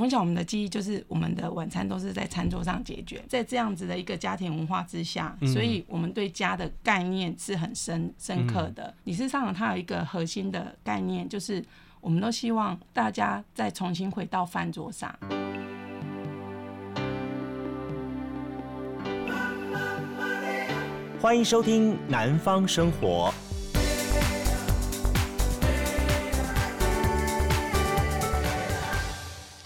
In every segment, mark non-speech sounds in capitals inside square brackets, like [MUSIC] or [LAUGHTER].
从小我们的记忆就是我们的晚餐都是在餐桌上解决，在这样子的一个家庭文化之下，所以我们对家的概念是很深深刻的。理事商行它有一个核心的概念，就是我们都希望大家再重新回到饭桌上。欢迎收听《南方生活》。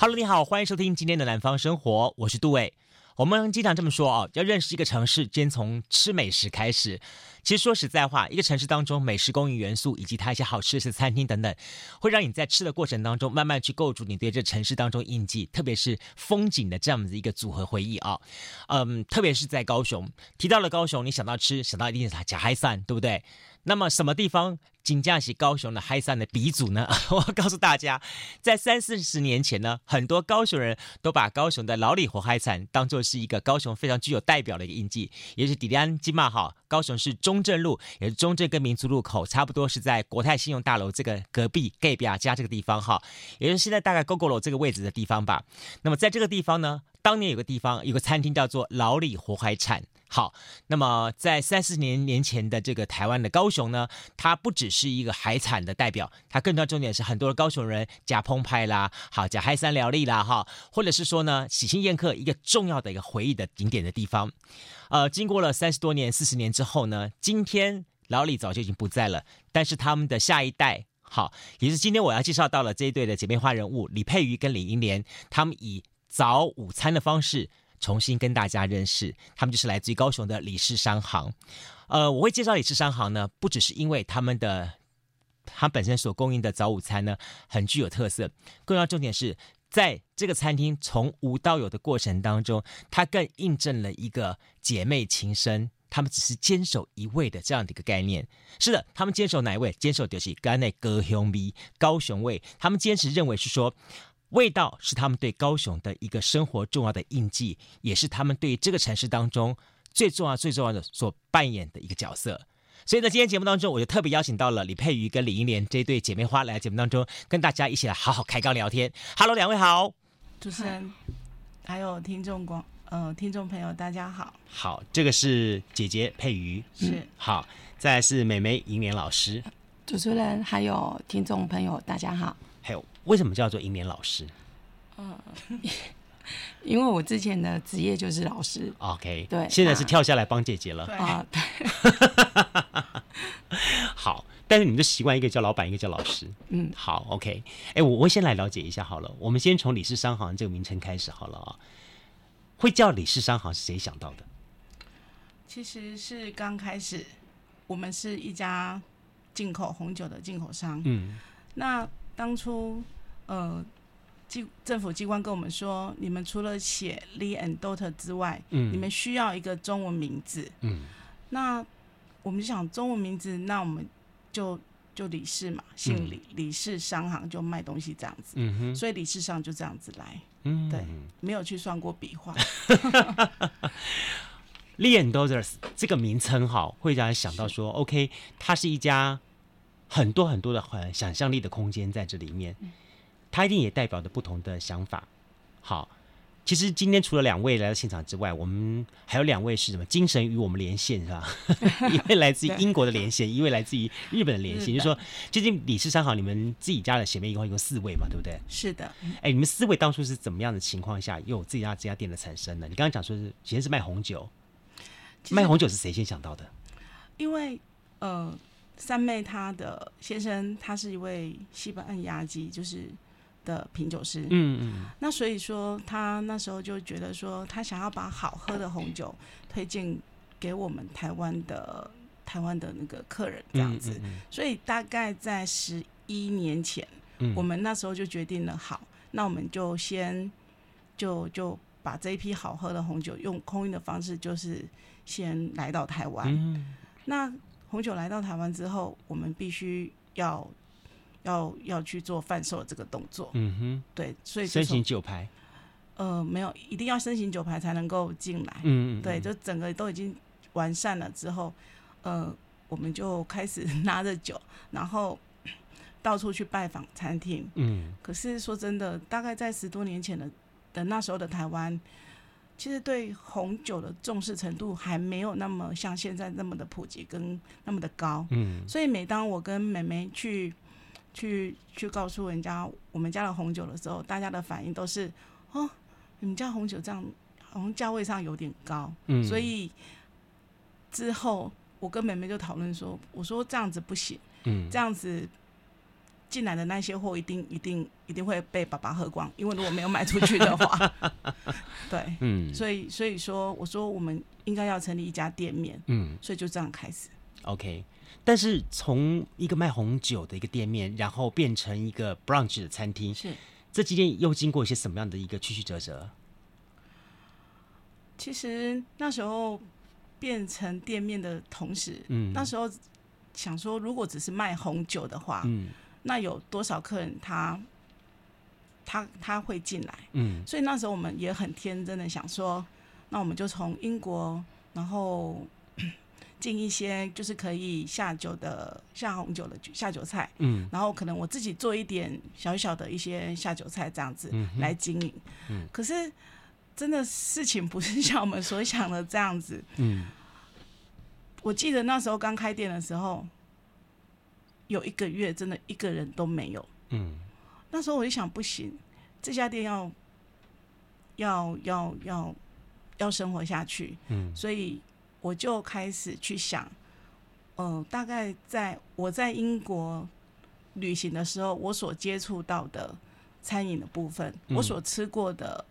Hello，你好，欢迎收听今天的南方生活，我是杜伟。我们经常这么说哦，要认识一个城市，先从吃美食开始。其实说实在话，一个城市当中美食供应元素以及它一些好吃的餐厅等等，会让你在吃的过程当中慢慢去构筑你对这城市当中印记，特别是风景的这样子一个组合回忆啊。嗯，特别是在高雄，提到了高雄，你想到吃，想到一定是它呷海产，对不对？那么什么地方金价是高雄的海产的鼻祖呢？[LAUGHS] 我告诉大家，在三四十年前呢，很多高雄人都把高雄的老里活海产当作是一个高雄非常具有代表的一个印记，也是底安金马哈。高雄市中正路，也是中正跟民族路口，差不多是在国泰信用大楼这个隔壁盖比亚家这个地方哈，也就是现在大概 Gogoro 这个位置的地方吧。那么在这个地方呢，当年有个地方有个餐厅叫做老李活海产。好，那么在三四年年前的这个台湾的高雄呢，它不只是一个海产的代表，它更重要重点是很多的高雄人假澎湃啦，好假海产料理啦，哈，或者是说呢喜庆宴客一个重要的一个回忆的景点的地方。呃，经过了三十多年、四十年之后呢，今天老李早就已经不在了，但是他们的下一代，好，也是今天我要介绍到了这一对的姐妹花人物李佩瑜跟李英莲，他们以早午餐的方式。重新跟大家认识，他们就是来自于高雄的李氏商行。呃，我会介绍李氏商行呢，不只是因为他们的他本身所供应的早午餐呢很具有特色，更要重点是在这个餐厅从无到有的过程当中，它更印证了一个姐妹情深，他们只是坚守一味的这样的一个概念。是的，他们坚守哪一位？坚守就是甘内高雄味，高雄味。他们坚持认为是说。味道是他们对高雄的一个生活重要的印记，也是他们对这个城市当中最重要、最重要的所扮演的一个角色。所以呢，今天节目当中，我就特别邀请到了李佩瑜跟李英莲这对姐妹花来节目当中，跟大家一起来好好开杠聊天。Hello，两位好，主持人，还有听众广呃听众朋友，大家好。好，这个是姐姐佩瑜，是、嗯、好，再来是妹妹英莲老师。主持人还有听众朋友，大家好。还有。为什么叫做英年老师？嗯，[LAUGHS] 因为我之前的职业就是老师。OK，对，现在是跳下来帮姐姐了。啊，对。[LAUGHS] 好，但是你们就习惯一个叫老板，一个叫老师。嗯，好，OK。哎，我我先来了解一下好了。我们先从李氏商行这个名称开始好了啊。会叫李氏商行是谁想到的？其实是刚开始，我们是一家进口红酒的进口商。嗯，那。当初，呃，机政府机关跟我们说，你们除了写 Lee and Daughter 之外，嗯，你们需要一个中文名字，嗯，那我们就想中文名字，那我们就就李氏嘛，姓李，嗯、李氏商行就卖东西这样子，嗯哼，所以李氏商就这样子来，嗯，对，没有去算过笔画。[LAUGHS] Lee and Daughter 这个名称哈，会让人想到说，OK，它是一家。很多很多的很想象力的空间在这里面，它一定也代表着不同的想法。好，其实今天除了两位来到现场之外，我们还有两位是什么？精神与我们连线是吧？[LAUGHS] 一位来自于英国的连线，一位来自于日本的连线。就是说，最近李氏商行你们自己家的姐妹一共有四位嘛，对不对？是的。哎，你们四位当初是怎么样的情况下又有自己家这家店的产生呢？你刚刚讲说是其实是卖红酒，卖红酒是谁先想到的？因为呃。三妹她的先生，他是一位西班牙籍，就是的品酒师。嗯嗯。那所以说，他那时候就觉得说，他想要把好喝的红酒推荐给我们台湾的台湾的那个客人，这样子。嗯嗯嗯。所以大概在十一年前，我们那时候就决定了，好，那我们就先就就把这一批好喝的红酒用空运的方式，就是先来到台湾。嗯。那红酒来到台湾之后，我们必须要要要去做贩售这个动作。嗯哼，对，所以申请酒牌。呃，没有，一定要申请酒牌才能够进来。嗯嗯，对，就整个都已经完善了之后，呃，我们就开始 [LAUGHS] 拿着酒，然后 [CLEARS THROAT] 到处去拜访餐厅。嗯，可是说真的，大概在十多年前的的那时候的台湾，其实对红酒的重视程度还没有那么像现在那么的普及跟那么的高。嗯，所以每当我跟妹妹去去去告诉人家我们家的红酒的时候，大家的反应都是哦，你们家红酒这样好像价位上有点高。嗯，所以之后我跟妹妹就讨论说，我说这样子不行。嗯，这样子进来的那些货一定一定一定会被爸爸喝光，因为如果没有卖出去的话，[LAUGHS] 对，嗯，所以所以说我说我们应该要成立一家店面，嗯，所以就这样开始。OK，但是从一个卖红酒的一个店面，然后变成一个 brunch 的餐厅，是这期间又经过一些什么样的一个曲曲折折？其实那时候变成店面的同时，嗯，那时候。想说，如果只是卖红酒的话，嗯，那有多少客人他他他会进来？嗯，所以那时候我们也很天真的想说，那我们就从英国，然后 [CLEARS THROAT] 进一些就是可以下酒的下红酒的下酒菜，嗯，然后可能我自己做一点小小的一些下酒菜这样子来经营，嗯，可是真的事情不是 [LAUGHS] 像我们所想的这样子，嗯。我记得那时候刚开店的时候，有一个月真的一个人都没有。嗯，那时候我就想，不行，这家店要要要要要生活下去。嗯，所以我就开始去想，嗯、呃，大概在我在英国旅行的时候，我所接触到的餐饮的部分，嗯、我所吃过的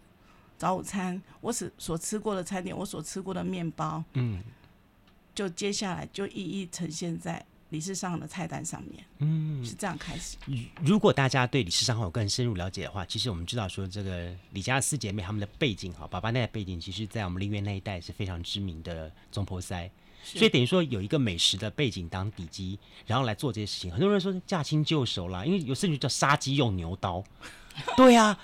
早午餐，我所所吃过的餐点，我所吃过的面包，嗯。就接下来就一一呈现在李氏上的菜单上面，嗯，是这样开始。如果大家对李氏商会有更深入了解的话，其实我们知道说这个李家四姐妹她们的背景哈，爸爸那代背景，其实在我们林园那一带是非常知名的中坡塞，所以等于说有一个美食的背景当底基，然后来做这些事情。很多人说驾轻就熟啦，因为有甚至叫杀鸡用牛刀，[LAUGHS] 对呀、啊，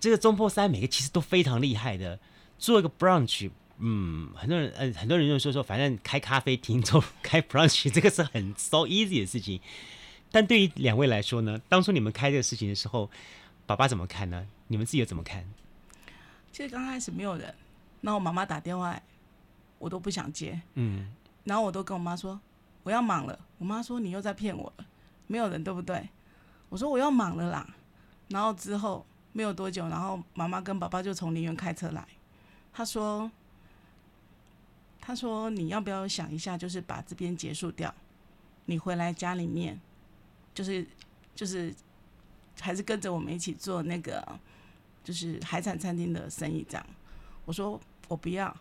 这个中坡塞每个其实都非常厉害的，做一个 brunch。嗯，很多人呃，很多人就说说，反正开咖啡厅 [LAUGHS] 做开 brunch 这个是很 so easy 的事情。但对于两位来说呢，当初你们开这个事情的时候，爸爸怎么看呢？你们自己又怎么看？其实刚开始没有人，然后我妈妈打电话，我都不想接。嗯，然后我都跟我妈说我要忙了，我妈说你又在骗我了，没有人对不对？我说我要忙了啦。然后之后没有多久，然后妈妈跟爸爸就从林园开车来，他说。他说：“你要不要想一下，就是把这边结束掉，你回来家里面，就是就是还是跟着我们一起做那个就是海产餐厅的生意这样。”我说：“我不要，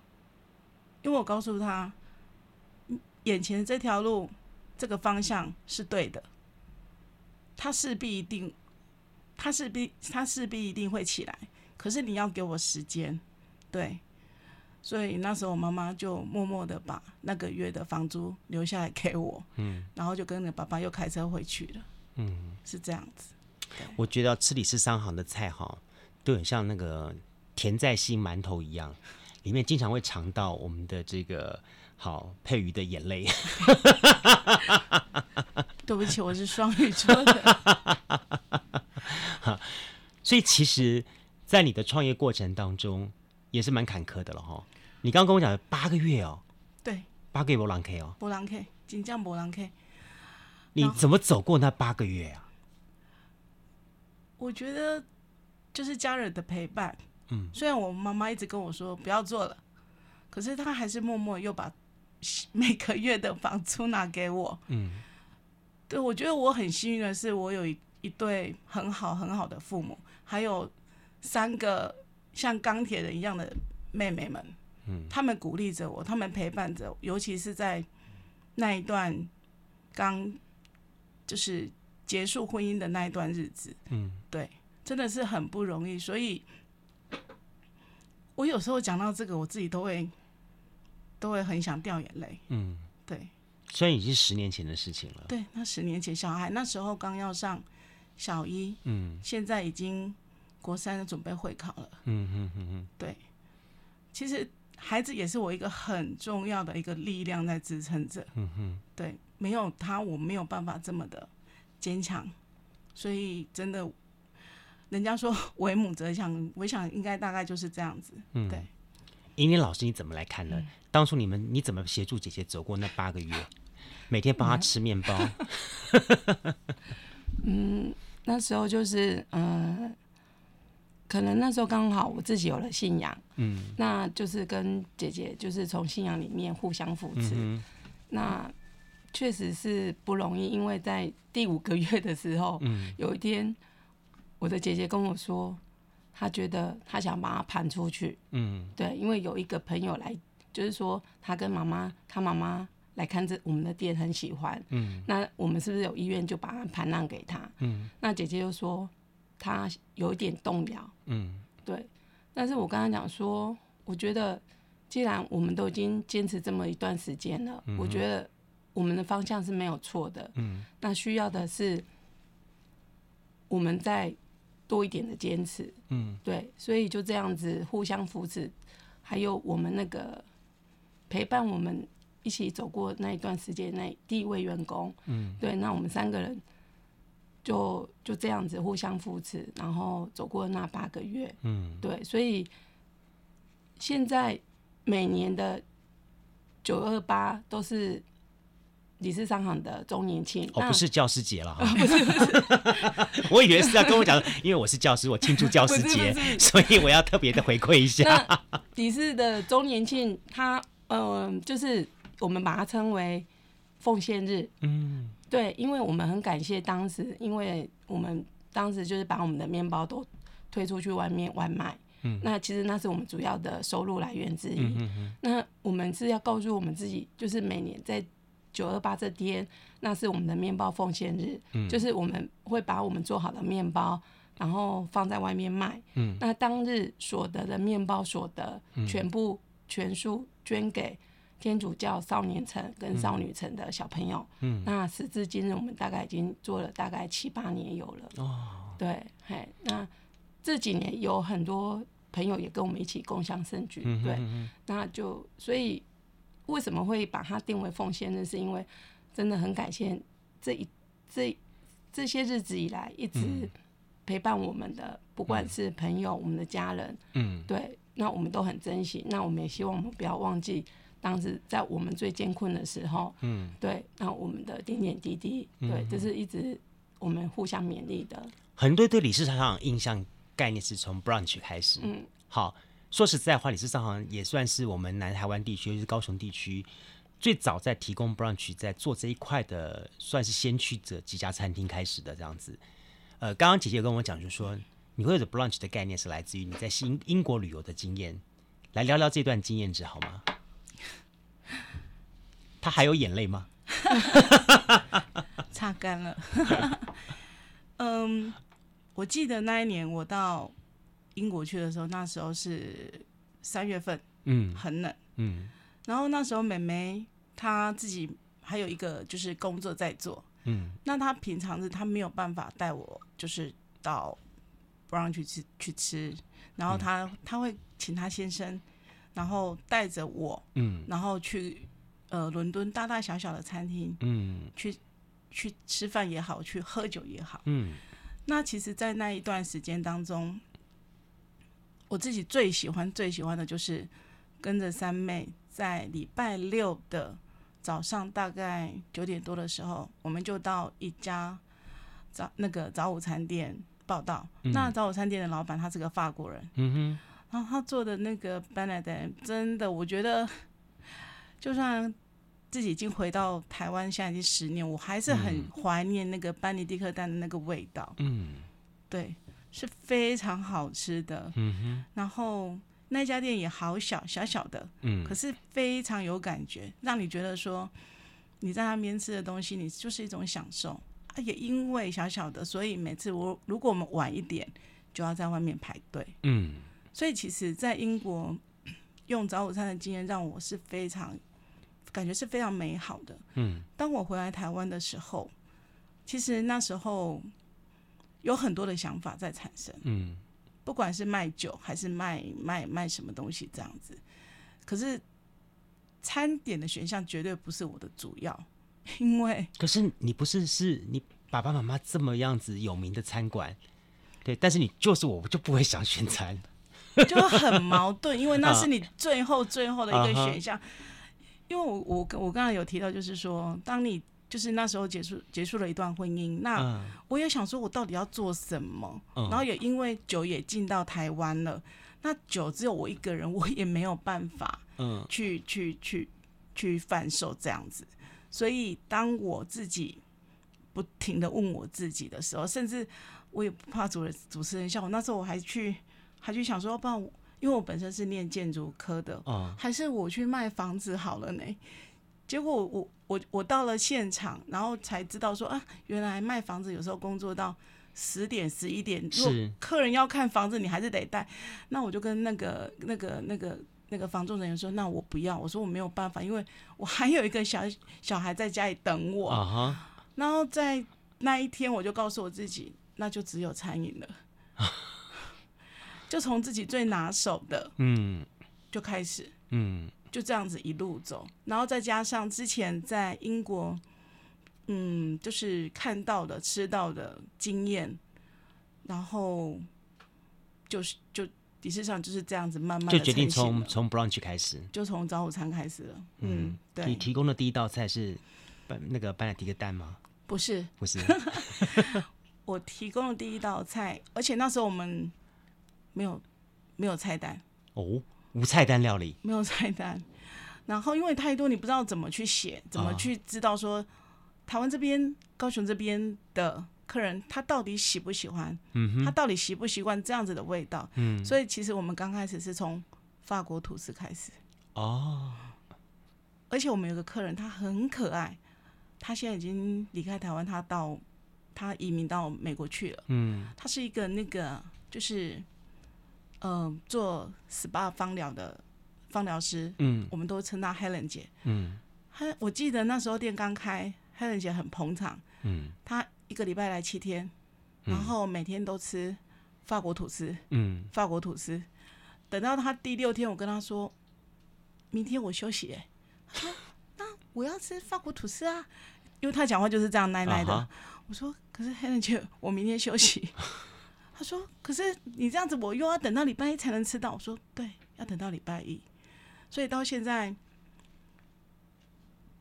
因为我告诉他，眼前这条路这个方向是对的，他势必一定，他势必他势必一定会起来，可是你要给我时间，对。”所以那时候我妈妈就默默的把那个月的房租留下来给我，嗯，然后就跟着爸爸又开车回去了，嗯，是这样子。我觉得吃李氏商行的菜哈，都很像那个甜在心馒头一样，里面经常会尝到我们的这个好佩瑜的眼泪。[LAUGHS] 对不起，我是双鱼座的。所以其实，在你的创业过程当中，也是蛮坎坷的了哈。你刚刚跟我讲八个月哦，对，八个月没人客哦，没人客，真正没人客。你怎么走过那八个月啊？我觉得就是家人的陪伴。嗯，虽然我妈妈一直跟我说不要做了，可是她还是默默又把每个月的房租拿给我。嗯，对，我觉得我很幸运的是，我有一一对很好很好的父母，还有三个像钢铁人一样的妹妹们。嗯，他们鼓励着我，他们陪伴着我，尤其是在那一段刚就是结束婚姻的那一段日子，嗯，对，真的是很不容易。所以，我有时候讲到这个，我自己都会都会很想掉眼泪。嗯，对。虽然已经十年前的事情了，对，那十年前小孩那时候刚要上小一，嗯，现在已经国三准备会考了，嗯嗯嗯嗯，对，其实。孩子也是我一个很重要的一个力量在支撑着。嗯哼，对，没有他，我没有办法这么的坚强。所以真的，人家说为母则强，我想应该大概就是这样子。嗯，对。英英老师，你怎么来看呢？嗯、当初你们你怎么协助姐姐走过那八个月？每天帮她吃面包。[LAUGHS] 嗯，那时候就是嗯、呃，可能那时候刚好我自己有了信仰，嗯，那就是跟姐姐就是从信仰里面互相扶持。嗯、那确实是不容易，因为在第五个月的时候，嗯，有一天我的姐姐跟我说，她觉得她想把她盘出去，嗯，对，因为有一个朋友来，就是说她跟妈妈，她妈妈。来看这我们的店很喜欢，嗯，那我们是不是有意愿就把它盘让给他？嗯，那姐姐又说她有一点动摇，嗯，对。但是我刚刚讲说，我觉得既然我们都已经坚持这么一段时间了，嗯、我觉得我们的方向是没有错的，嗯，那需要的是我们再多一点的坚持，嗯，对。所以就这样子互相扶持，还有我们那个陪伴我们。一起走过那一段时间，那第一位员工，嗯，对，那我们三个人就就这样子互相扶持，然后走过那八个月，嗯，对，所以现在每年的九二八都是理事商行的周年庆，哦，不是教师节了哈，不是不是，[LAUGHS] 我以为是要跟我讲，因为我是教师，我庆祝教师节，所以我要特别的回馈一下理事的周年庆，它嗯、呃、就是。我们把它称为奉献日，嗯，对，因为我们很感谢当时，因为我们当时就是把我们的面包都推出去外面外卖，嗯，那其实那是我们主要的收入来源之一。嗯嗯嗯，那我们是要告诉我们自己，就是每年在九二八这天，那是我们的面包奉献日，嗯，就是我们会把我们做好的面包，然后放在外面卖，嗯，那当日所得的面包所得，全部全数捐给。天主教少年城跟少女城的小朋友，嗯，那时至今日，我们大概已经做了大概七八年有了。哦，对，嘿，那这几年有很多朋友也跟我们一起共享盛举，对，那就所以为什么会把它定为奉献呢？是因为真的很感谢这一这这些日子以来一直陪伴我们的，嗯、不管是朋友、我们的家人，嗯，对，那我们都很珍惜。那我们也希望我们不要忘记。当时在我们最艰困的时候，嗯，对，那我们的点点滴滴，对，这、嗯、哼是一直我们互相勉励的。很多对理事商行印象概念是从 brunch 开始，嗯，好，说实在话，理事商行也算是我们南台湾地区，就是高雄地区最早在提供 brunch，在做这一块的，算是先驱者几家餐厅开始的这样子。呃，刚刚姐姐有跟我讲，就是说你会有的 brunch 的概念是来自于你在英英国旅游的经验，来聊聊这段经验值好吗？他还有眼泪吗？[LAUGHS] 擦干了。[LAUGHS] 嗯，我记得那一年我到英国去的时候，那时候是三月份，嗯，很冷，嗯。然后那时候妹妹她自己还有一个就是工作在做，嗯。那她平常是她没有办法带我，就是到 brunch 去吃去吃。然后她她会请她先生，然后带着我，嗯，然后去。呃，伦敦大大小小的餐厅，嗯，去去吃饭也好，去喝酒也好，嗯，那其实，在那一段时间当中，我自己最喜欢、最喜欢的就是跟着三妹，在礼拜六的早上大概九点多的时候，我们就到一家早那个早午餐店报道。嗯、那早午餐店的老板他是个法国人，嗯哼，然后他做的那个 Benedict 真的，我觉得 [LAUGHS] 就算。自己已经回到台湾，现在已经十年，我还是很怀念那个班尼迪克蛋的那个味道。嗯，对，是非常好吃的。嗯哼，然后那家店也好小，小小的，嗯，可是非常有感觉，让你觉得说你在那边吃的东西，你就是一种享受。啊，也因为小小的，所以每次我如果我们晚一点，就要在外面排队。嗯，所以其实，在英国用早午餐的经验，让我是非常。感觉是非常美好的。嗯，当我回来台湾的时候，其实那时候有很多的想法在产生。嗯，不管是卖酒还是卖卖卖什么东西这样子，可是餐点的选项绝对不是我的主要，因为可是你不是是你爸爸妈妈这么样子有名的餐馆，对，但是你就是我就不会想选餐，就很矛盾，因为那是你最后最后的一个 [LAUGHS] 选项。因为我我我刚刚有提到，就是说，当你就是那时候结束结束了一段婚姻，那我也想说，我到底要做什么？然后也因为酒也进到台湾了，那酒只有我一个人，我也没有办法，嗯，去去去去贩售这样子。所以当我自己不停的问我自己的时候，甚至我也不怕主人主持人笑我。那时候我还去还去想说，不然我。因为我本身是念建筑科的，哦，还是我去卖房子好了呢？结果我我我我到了现场，然后才知道说啊，原来卖房子有时候工作到十点十一点，如果客人要看房子，你还是得带。那我就跟那个那个那个那个房仲人员说，那我不要，我说我没有办法，因为我还有一个小小孩在家里等我。然后在那一天，我就告诉我自己，那就只有餐饮了。就从自己最拿手的，嗯，就开始，嗯，就这样子一路走，然后再加上之前在英国，嗯，就是看到的、吃到的经验，然后就是就理事上就是这样子慢慢就决定从从 brunch 开始，就从早午餐开始了，嗯，对。你提供的第一道菜是那个班纳迪克蛋吗？不是，不是。[LAUGHS] 我提供的第一道菜，而且那时候我们。没有，没有菜单。哦，无菜单料理，没有菜单。然后因为太多，你不知道怎么去写，怎么去知道说、哦、台湾这边、高雄这边的客人他到底喜不喜欢，嗯哼，他到底习不习惯这样子的味道，嗯。所以其实我们刚开始是从法国吐司开始。哦，而且我们有个客人他很可爱，他现在已经离开台湾，他到他移民到美国去了，嗯，他是一个那个就是。嗯、呃，做 SPA 芳疗的芳疗师，嗯，我们都称她 Helen 姐，嗯，她我记得那时候店刚开，Helen 姐很捧场，嗯，她一个礼拜来七天，然后每天都吃法国吐司，嗯，法国吐司，等到她第六天，我跟她说，明天我休息，哎，她说那我要吃法国吐司啊，因为她讲话就是这样奶奶的，啊、我说可是 Helen 姐，我明天休息。他说：“可是你这样子，我又要等到礼拜一才能吃到。”我说：“对，要等到礼拜一。”所以到现在，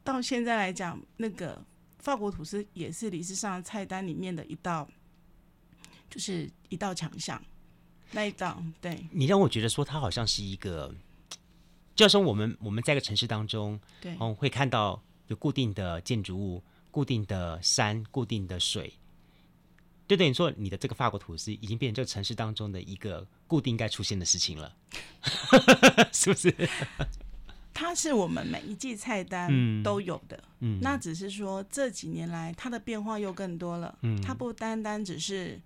到现在来讲，那个法国吐司也是理事上菜单里面的一道，就是一道强项。那一道，对。你让我觉得说，它好像是一个，就像我们我们在一个城市当中，对，嗯，会看到有固定的建筑物、固定的山、固定的水。就等于说，你的这个法国吐司已经变成这个城市当中的一个固定该出现的事情了，[LAUGHS] 是不是？[LAUGHS] 它是我们每一季菜单都有的，嗯，那只是说这几年来它的变化又更多了，嗯，它不单单只是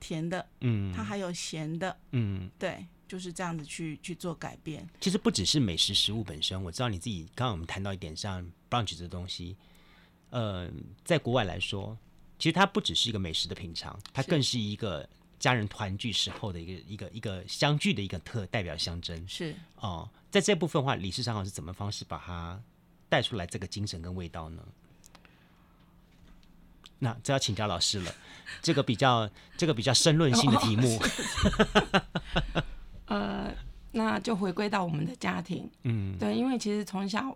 甜的，嗯，它还有咸的，嗯，对，就是这样子去去做改变。其实不只是美食食物本身，我知道你自己刚刚我们谈到一点像 brunch 这东西，呃，在国外来说。其实它不只是一个美食的品尝，它更是一个家人团聚时候的一个一个一个相聚的一个特代表象征。是哦，在这部分的话，理事长是怎么方式把它带出来这个精神跟味道呢？那这要请教老师了，这个比较这个比较申论性的题目。[LAUGHS] 呃，那就回归到我们的家庭。嗯，对，因为其实从小。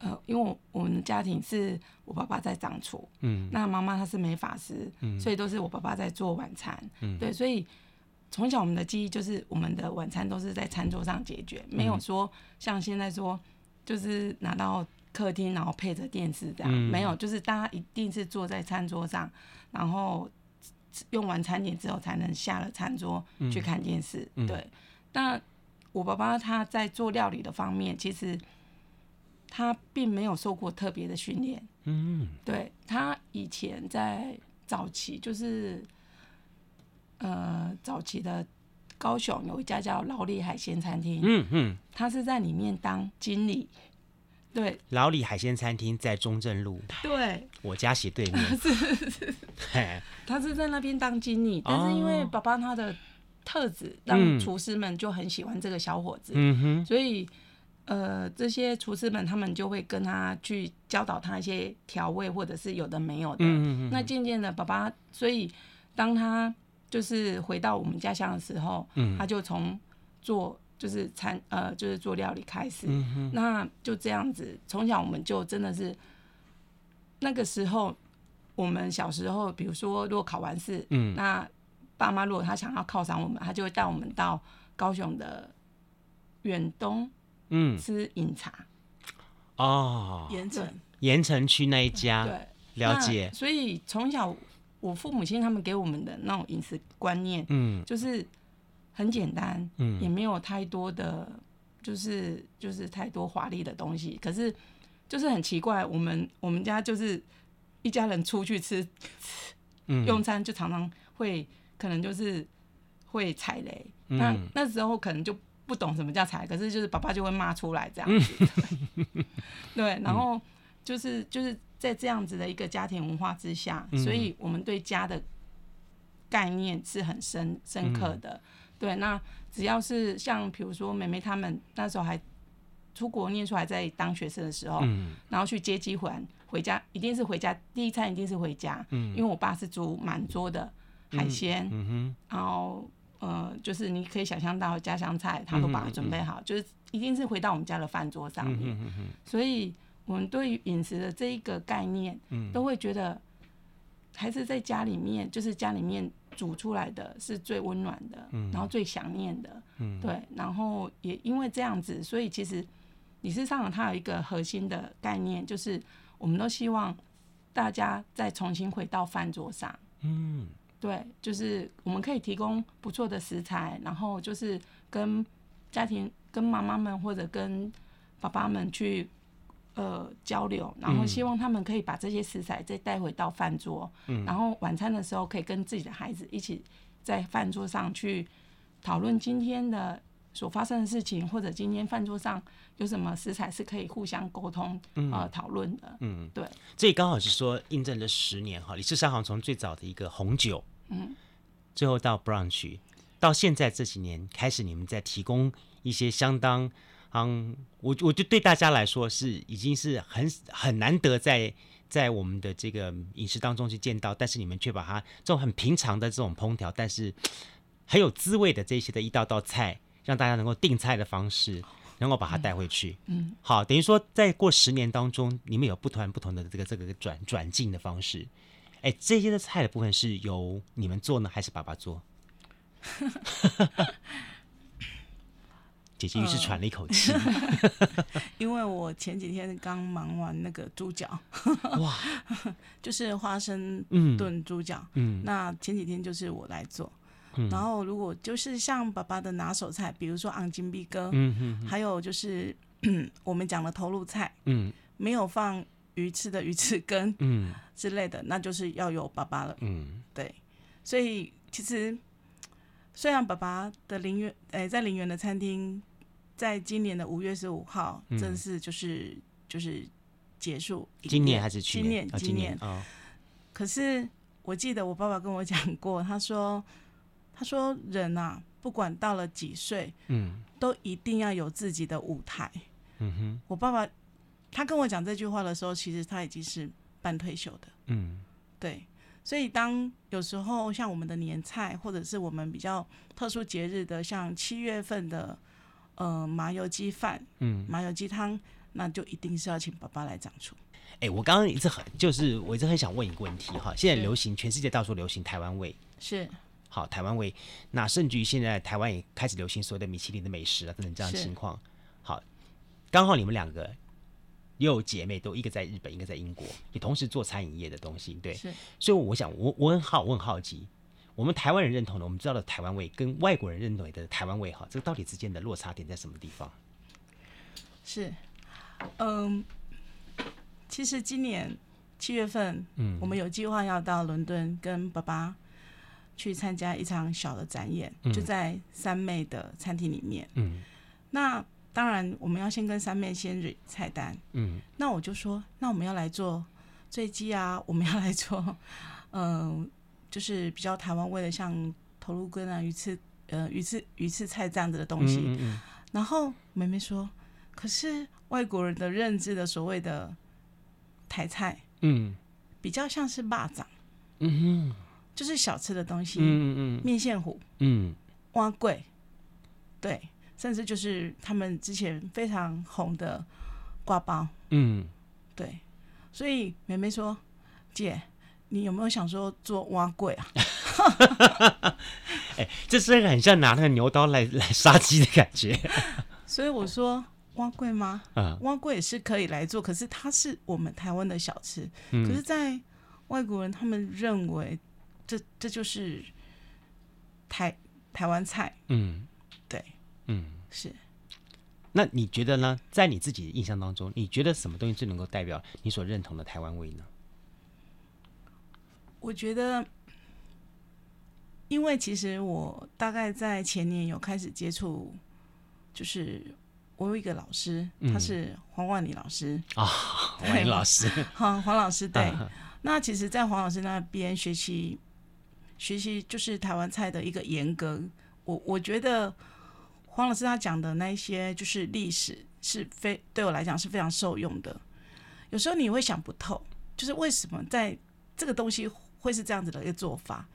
呃，因为我我们的家庭是我爸爸在掌厨，嗯，那妈妈她是美法师，嗯，所以都是我爸爸在做晚餐，嗯，对，所以从小我们的记忆就是我们的晚餐都是在餐桌上解决，嗯，没有说像现在说就是拿到客厅然后配着电视这样，嗯，没有，就是大家一定是坐在餐桌上，然后用完餐点之后才能下了餐桌去看电视，嗯，对。那我爸爸他在做料理的方面，其实。他并没有受过特别的训练，嗯，对，他以前在早期就是，呃，早期的高雄有一家叫老李海鲜餐厅，嗯嗯，他是在里面当经理，对，老李海鲜餐厅在中正路，对，我家斜对面，[LAUGHS] 是是是，他是在那边当经理，但是因为爸爸他的特质，让厨师们就很喜欢这个小伙子，嗯哼，所以。呃，这些厨师们他们就会跟他去教导他一些调味，或者是有的没有的。嗯嗯。那渐渐的，爸爸，所以当他就是回到我们家乡的时候，嗯，他就从做就是餐呃就是做料理开始。嗯哼。那就这样子，从小我们就真的是那个时候，我们小时候，比如说如果考完试，嗯，那爸妈如果他想要犒赏我们，他就会带我们到高雄的远东。嗯，吃饮茶哦，盐城。盐城区那一家，对，了解。所以从小我父母亲他们给我们的那种饮食观念，嗯，就是很简单，嗯，也没有太多的，就是就是太多华丽的东西。可是就是很奇怪，我们我们家就是一家人出去吃，嗯，用餐就常常会可能就是会踩雷，嗯，那那时候可能就。不懂什么叫踩，可是就是爸爸就会骂出来这样子，[LAUGHS] 对，然后就是就是在这样子的一个家庭文化之下，所以我们对家的概念是很深深刻的。对，那只要是像比如说妹妹他们那时候还出国念书，还在当学生的时候，然后去接机回回家，一定是回家第一餐一定是回家，因为我爸是煮满桌的海鲜，然后。呃，就是你可以想象到家乡菜，他都把它准备好，嗯嗯嗯、就是一定是回到我们家的饭桌上面。嗯嗯嗯、所以，我们对于饮食的这一个概念，嗯、都会觉得还是在家里面，就是家里面煮出来的是最温暖的，嗯、然后最想念的。嗯、对，然后也因为这样子，所以其实理事长他有一个核心的概念，就是我们都希望大家再重新回到饭桌上。嗯。对，就是我们可以提供不错的食材，然后就是跟家庭、跟妈妈们或者跟爸爸们去呃交流，然后希望他们可以把这些食材再带回到饭桌，嗯，然后晚餐的时候可以跟自己的孩子一起在饭桌上去讨论今天的所发生的事情，或者今天饭桌上有什么食材是可以互相沟通、嗯、呃讨论的。嗯，对。这也刚好是说印证了十年哈，李氏商行从最早的一个红酒，嗯，最后到 brunch，到现在这几年开始，你们在提供一些相当，嗯，我我就对大家来说是已经是很很难得在在我们的这个饮食当中去见到，但是你们却把它这种很平常的这种烹调，但是很有滋味的这些的一道道菜。让大家能够订菜的方式，能够把它带回去。嗯，嗯好，等于说在过十年当中，你们有不同不同的这个这个转转进的方式。哎，这些的菜的部分是由你们做呢，还是爸爸做？[LAUGHS] 姐姐于是喘了一口气，呃 [LAUGHS] [LAUGHS] 因为我前几天刚忙完那个猪脚，哇，就是花生炖猪脚。嗯，那前几天就是我来做。然后，如果就是像爸爸的拿手菜，比如说昂金碧哥，嗯嗯，还有就是 [CLEARS THROAT] 我们讲的头路菜，嗯，没有放鱼翅的鱼翅根，嗯之类的，那就是要有爸爸了，嗯，对。所以其实虽然爸爸的林园，哎，在林园的餐厅，在今年的五月十五号正式就是就是结束，今年还是去年？今年啊。可是我记得我爸爸跟我讲过，他说。他说：“人啊，不管到了几岁，嗯，都一定要有自己的舞台。”嗯哼，我爸爸他跟我讲这句话的时候，其实他已经是半退休的。嗯，对。所以当有时候像我们的年菜，或者是我们比较特殊节日的，像七月份的呃麻油鸡饭，嗯，麻油鸡汤，那就一定是要请爸爸来掌厨。哎，我刚刚一直很就是我一直很想问一个问题哈，现在流行全世界到处流行台湾味是。好，台湾味，那甚至于现在台湾也开始流行所谓的米其林的美食啊，等等这样的情况。好，刚好你们两个也有姐妹，都一个在日本，一个在英国，也同时做餐饮业的东西，对。是。所以我想，我我很好，我很好奇，我们台湾人认同的，我们知道的台湾味，跟外国人认同的台湾味，哈，这个到底之间的落差点在什么地方？是，嗯，其实今年七月份，嗯，我们有计划要到伦敦跟爸爸。去参加一场小的展演，嗯、就在三妹的餐厅里面。嗯，那当然我们要先跟三妹先蕊菜单。嗯，那我就说，那我们要来做醉鸡啊，[LAUGHS] 我们要来做，嗯、[LAUGHS] 呃，就是比较台湾味的，像头路根啊、鱼翅、呃鱼翅、鱼翅菜这样子的东西。嗯然后妹妹说，可是外国人的认知的所谓的台菜，嗯，比较像是蚂蚱，嗯哼，就是小吃的东西，嗯嗯嗯，面线糊，嗯，碗粿，对，甚至就是他们之前非常红的挂包，嗯，对，所以妹妹说，姐，你有没有想说做蛙桂啊？[LAUGHS] 哎、欸，这是很像拿那个牛刀来来杀鸡的感觉。所以我说蛙桂吗？嗯，碗粿也是可以来做，可是它是我们台湾的小吃。嗯、可是，在外国人他们认为这这就是台台湾菜。嗯，对，嗯，是。那你觉得呢？在你自己的印象当中，你觉得什么东西最能够代表你所认同的台湾味呢？我觉得。因为其实我大概在前年有开始接触，就是我有一个老师，嗯、他是黄万里老师啊，黄万里老师，[LAUGHS] 黄黄老师对。啊、那其实，在黄老师那边学习学习就是台湾菜的一个严格，我我觉得黄老师他讲的那一些就是历史是非对我来讲是非常受用的。有时候你会想不透，就是为什么在这个东西会是这样子的一个做法。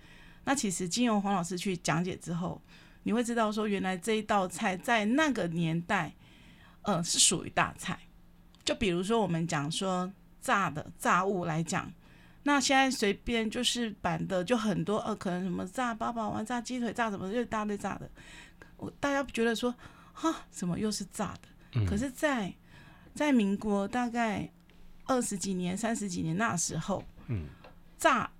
那其实经由黄老师去讲解之后，你会知道说，原来这一道菜在那个年代，呃，是属于大菜。就比如说我们讲说炸的炸物来讲，那现在随便就是版的就很多，呃，可能什么炸八宝丸、炸鸡腿、炸什么，就一大堆炸的。我大家觉得说，哈，怎么又是炸的？嗯、可是在，在在民国大概二十几年、三十几年那时候，嗯，炸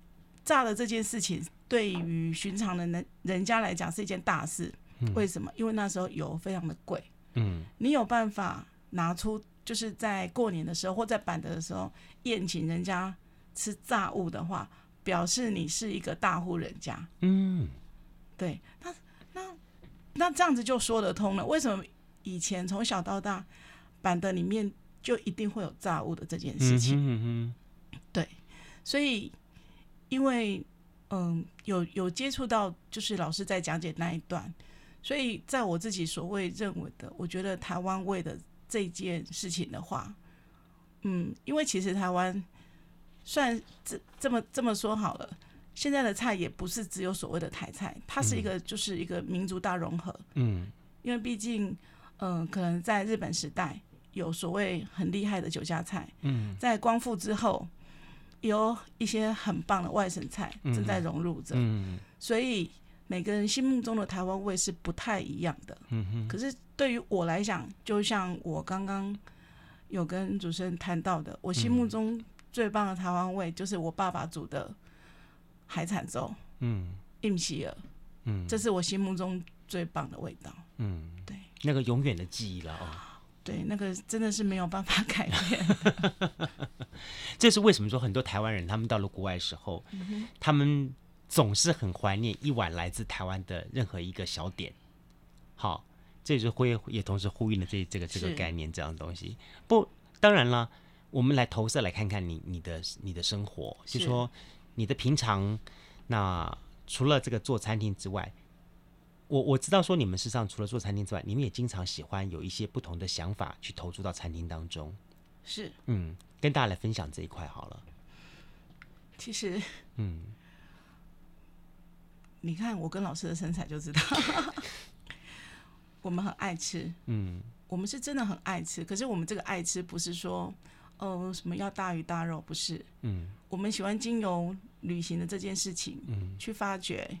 炸的这件事情。对于寻常的人人家来讲是一件大事，嗯、为什么？因为那时候油非常的贵，嗯，你有办法拿出就是在过年的时候或在板的时候宴请人家吃炸物的话，表示你是一个大户人家，嗯，对，那那那这样子就说得通了。为什么以前从小到大板的里面就一定会有炸物的这件事情？嗯嗯对，所以因为。嗯，有有接触到，就是老师在讲解那一段，所以在我自己所谓认为的，我觉得台湾味的这件事情的话，嗯，因为其实台湾算这这么这么说好了，现在的菜也不是只有所谓的台菜，它是一个就是一个民族大融合，嗯，因为毕竟，嗯，可能在日本时代有所谓很厉害的酒家菜，嗯，在光复之后。有一些很棒的外省菜正在融入着，嗯，所以每个人心目中的台湾味是不太一样的。嗯哼。可是对于我来讲，就像我刚刚有跟主持人谈到的，我心目中最棒的台湾味就是我爸爸煮的海产粥，嗯，印希尔，嗯，这是我心目中最棒的味道。嗯，对，那个永远的记忆了哦。对，那个真的是没有办法改变。[LAUGHS] 这是为什么说很多台湾人他们到了国外时候，嗯、他们总是很怀念一碗来自台湾的任何一个小点。好，这也是会也同时呼应了这这个这个概念这样的东西。不，当然了，我们来投射来看看你你的你的生活，是就说你的平常，那除了这个做餐厅之外。我我知道说你们事实上除了做餐厅之外，你们也经常喜欢有一些不同的想法去投注到餐厅当中。是，嗯，跟大家来分享这一块好了。其实，嗯，你看我跟老师的身材就知道，[LAUGHS] 我们很爱吃，嗯，我们是真的很爱吃。可是我们这个爱吃不是说，呃，什么要大鱼大肉，不是，嗯，我们喜欢经由旅行的这件事情，嗯，去发掘。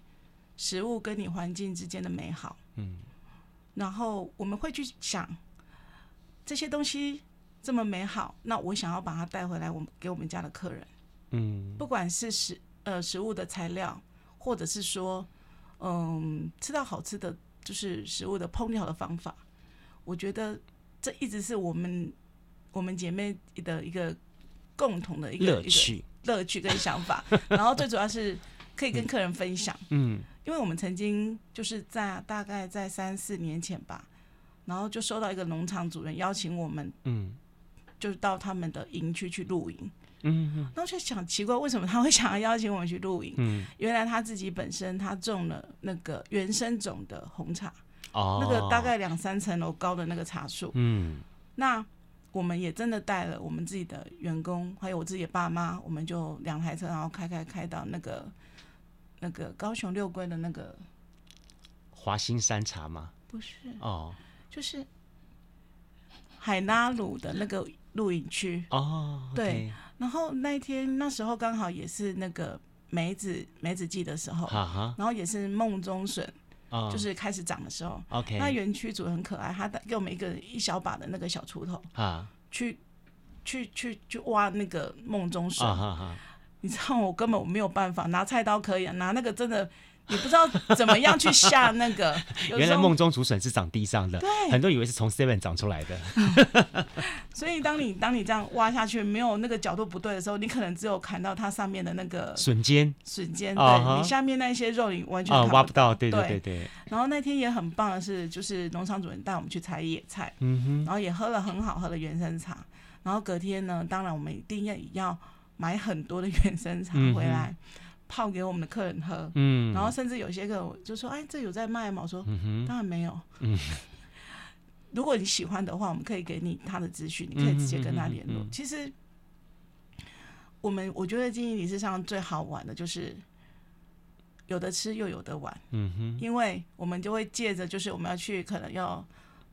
食物跟你环境之间的美好，嗯，然后我们会去想这些东西这么美好，那我想要把它带回来，我们给我们家的客人，嗯，不管是食呃食物的材料，或者是说，嗯，吃到好吃的就是食物的烹调的方法，我觉得这一直是我们我们姐妹的一个共同的一个乐趣。乐趣跟想法，[LAUGHS] 然后最主要是可以跟客人分享，嗯。嗯因为我们曾经就是在大概在三四年前吧，然后就收到一个农场主人邀请我们，嗯，就是到他们的营区去露营，嗯哼，然后就想奇怪为什么他会想要邀请我们去露营，嗯，原来他自己本身他种了那个原生种的红茶，哦，那个大概两三层楼高的那个茶树，嗯，那我们也真的带了我们自己的员工，还有我自己的爸妈，我们就两台车，然后开开开到那个那个高雄六龟的那个华兴山茶吗？不是哦，就是海拉鲁的那个露营区哦。对，然后那一天那时候刚好也是那个梅子梅子季的时候，然后也是梦中笋。就是开始长的时候，OK。那园区主很可爱，他给我们一个一小把的那个小锄头啊，去去去去挖那个梦中水。你知道我根本我没有办法拿菜刀可以啊，拿那个真的。你不知道怎么样去下那个，[LAUGHS] 原来梦中竹笋是长地上的，对，很多以为是从 seven 长出来的。[LAUGHS] 所以当你当你这样挖下去，没有那个角度不对的时候，你可能只有砍到它上面的那个笋尖，笋尖，对，你下面那些肉你完全挖不到，对对对对。然后那天也很棒的是，就是农场主人带我们去采野菜，嗯哼，然后也喝了很好喝的原生茶，然后隔天呢，当然我们一定要要买很多的原生茶回来。泡给我们的客人喝，嗯，然后甚至有些客人就说：“哎，这有在卖吗？”我说：“嗯，当然没有。”嗯，[LAUGHS] 如果你喜欢的话，我们可以给你他的资讯，你可以直接跟他联络。其实，我们我觉得经营理事上最好玩的就是有的吃又有的玩，嗯哼，因为我们就会借着就是我们要去可能要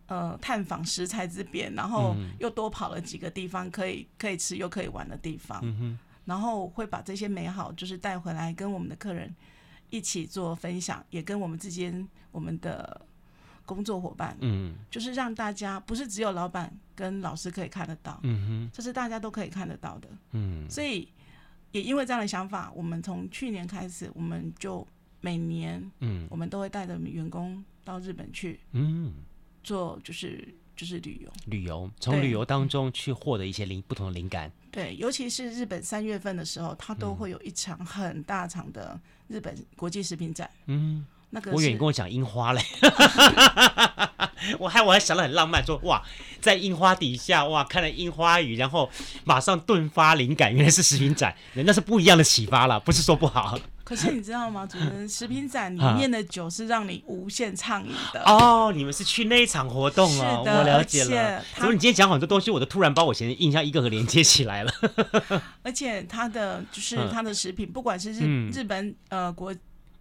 呃探访食材之边，然后又多跑了几个地方可以可以吃又可以玩的地方，嗯哼。然后会把这些美好就是带回来，跟我们的客人一起做分享，也跟我们之间我们的工作伙伴，嗯，就是让大家不是只有老板跟老师可以看得到，嗯哼，这是大家都可以看得到的，嗯，所以也因为这样的想法，我们从去年开始，我们就每年，嗯，我们都会带着员工到日本去，嗯，做就是。就是旅游，旅游从旅游当中去获得一些灵不同的灵感。对，尤其是日本三月份的时候，它都会有一场很大场的日本国际食品展。嗯，那个我以为你跟我讲樱花嘞，[LAUGHS] 我还我还想得很浪漫，说哇，在樱花底下哇看了樱花雨，然后马上顿发灵感，原来是食品展，那是不一样的启发了，不是说不好。可是你知道吗？[LAUGHS] 主持人，食品展里面的酒是让你无限畅饮的哦。你们是去那一场活动哦，我了解了。所以你今天讲很多东西，我都突然把我以前的印象一个个连接起来了。[LAUGHS] 而且它的就是它的食品，不管是日日本呃国。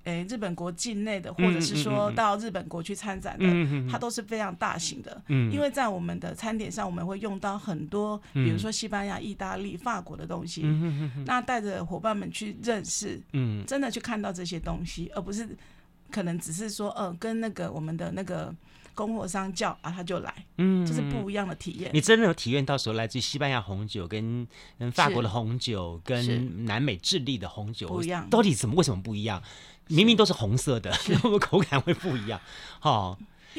诶，日本国境内的，或者是说到日本国去参展的，嗯、它都是非常大型的。嗯、因为在我们的餐点上，我们会用到很多，比如说西班牙、意大利、法国的东西。嗯、那带着伙伴们去认识，嗯、真的去看到这些东西，而不是可能只是说，呃，跟那个我们的那个供货商叫啊，他就来。嗯，这是不一样的体验。你真的有体验到时候来自于西班牙红酒跟跟法国的红酒跟南美智利的红酒不一样，到底怎么为什么不一样？明明都是红色的，然后 [LAUGHS] 口感会不一样，哈，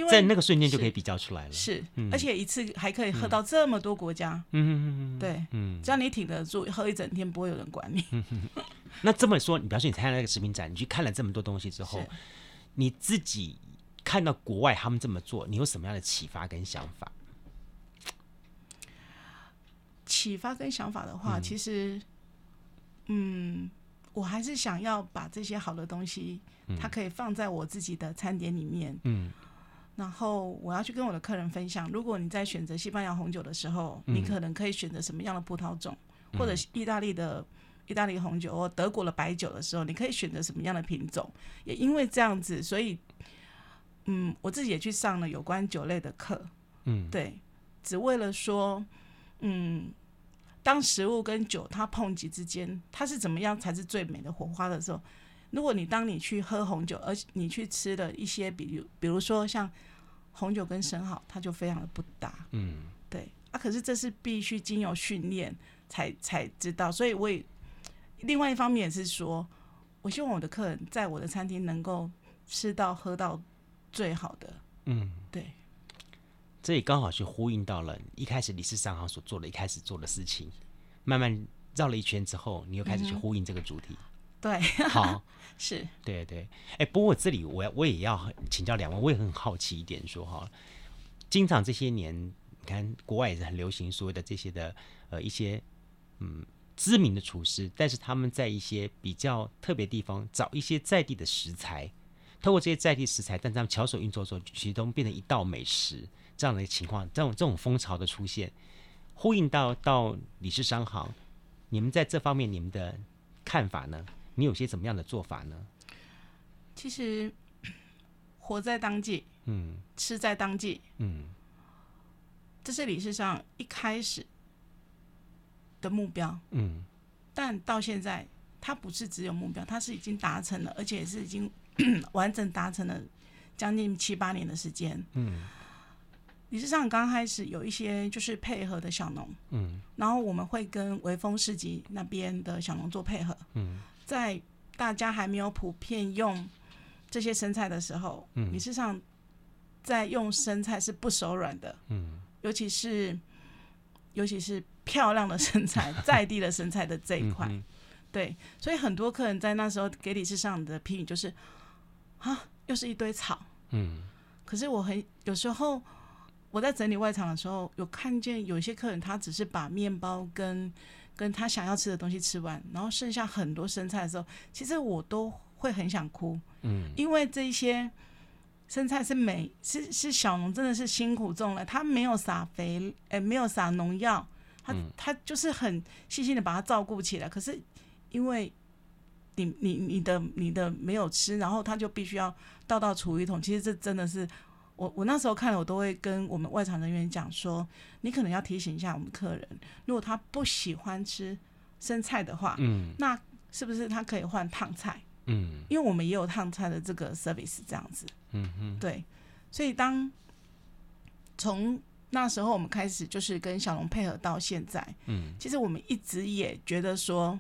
在那个瞬间就可以比较出来了。是，而且一次还可以喝到这么多国家，嗯。嗯嗯，对，嗯，只要你挺得住，喝一整天不会有人管你。那这么说，你比方说你参加那个食品展，你去看了这么多东西之后，你自己看到国外他们这么做，你有什么样的启发跟想法？启发跟想法的话，其实，嗯。我还是想要把这些好的东西，它可以放在我自己的餐点里面。嗯，然后我要去跟我的客人分享。如果你在选择西班牙红酒的时候，嗯、你可能可以选择什么样的葡萄种，嗯、或者意大利的意大利红酒或德国的白酒的时候，你可以选择什么样的品种。也因为这样子，所以，嗯，我自己也去上了有关酒类的课。嗯，对，只为了说，嗯。当食物跟酒它碰击之间，它是怎么样才是最美的火花的时候？如果你当你去喝红酒，而你去吃了一些，比如比如说像红酒跟生蚝，它就非常的不搭。嗯，对啊。可是这是必须经由训练才才知道。所以我也另外一方面也是说，我希望我的客人在我的餐厅能够吃到喝到最好的。嗯，对。这也刚好去呼应到了一开始李氏商行所做的一开始做的事情，慢慢绕了一圈之后，你又开始去呼应这个主题。嗯、对，好，[LAUGHS] 是，对对。哎，不过这里我我也要请教两位，我也很好奇一点说哈，经常这些年，你看国外也是很流行所谓的这些的呃一些嗯知名的厨师，但是他们在一些比较特别地方找一些在地的食材，透过这些在地食材，但他们巧手运作之后，其实都变成一道美食。这样的情况，这种这种风潮的出现，呼应到到理事商行，你们在这方面你们的看法呢？你有些怎么样的做法呢？其实 [COUGHS] 活在当季，嗯，吃在当季，嗯，这是理事上一开始的目标，嗯，但到现在，它不是只有目标，它是已经达成了，而且是已经 [COUGHS] 完整达成了将近七八年的时间，嗯，理事长刚开始有一些就是配合的小农，嗯，然后我们会跟微风市集那边的小农做配合，嗯，在大家还没有普遍用。这些生菜的时候，嗯，理事长在用生菜是不手软的，嗯，尤其是尤其是漂亮的生菜，[LAUGHS] 在地的生菜的这一块，嗯、对，所以很多客人在那时候给理事长的批评就是，啊，又是一堆草，嗯，可是我很有时候我在整理外场的时候，有看见有些客人他只是把面包跟跟他想要吃的东西吃完，然后剩下很多生菜的时候，其实我都。会很想哭，嗯，因为这些生菜是美，是是小农真的是辛苦种了，他没有撒肥，哎，没有撒农药，他他就是很细心的把它照顾起来。可是因为你你你的你的没有吃，然后他就必须要倒到厨余桶。其实这真的是我我那时候看了，我都会跟我们外场人员讲说，你可能要提醒一下我们客人，如果他不喜欢吃生菜的话，嗯，那是不是他可以换烫菜？嗯，因为我们也有烫菜的这个 service 这样子，嗯嗯，对，所以当从那时候我们开始就是跟小龙配合到现在，嗯，其实我们一直也觉得说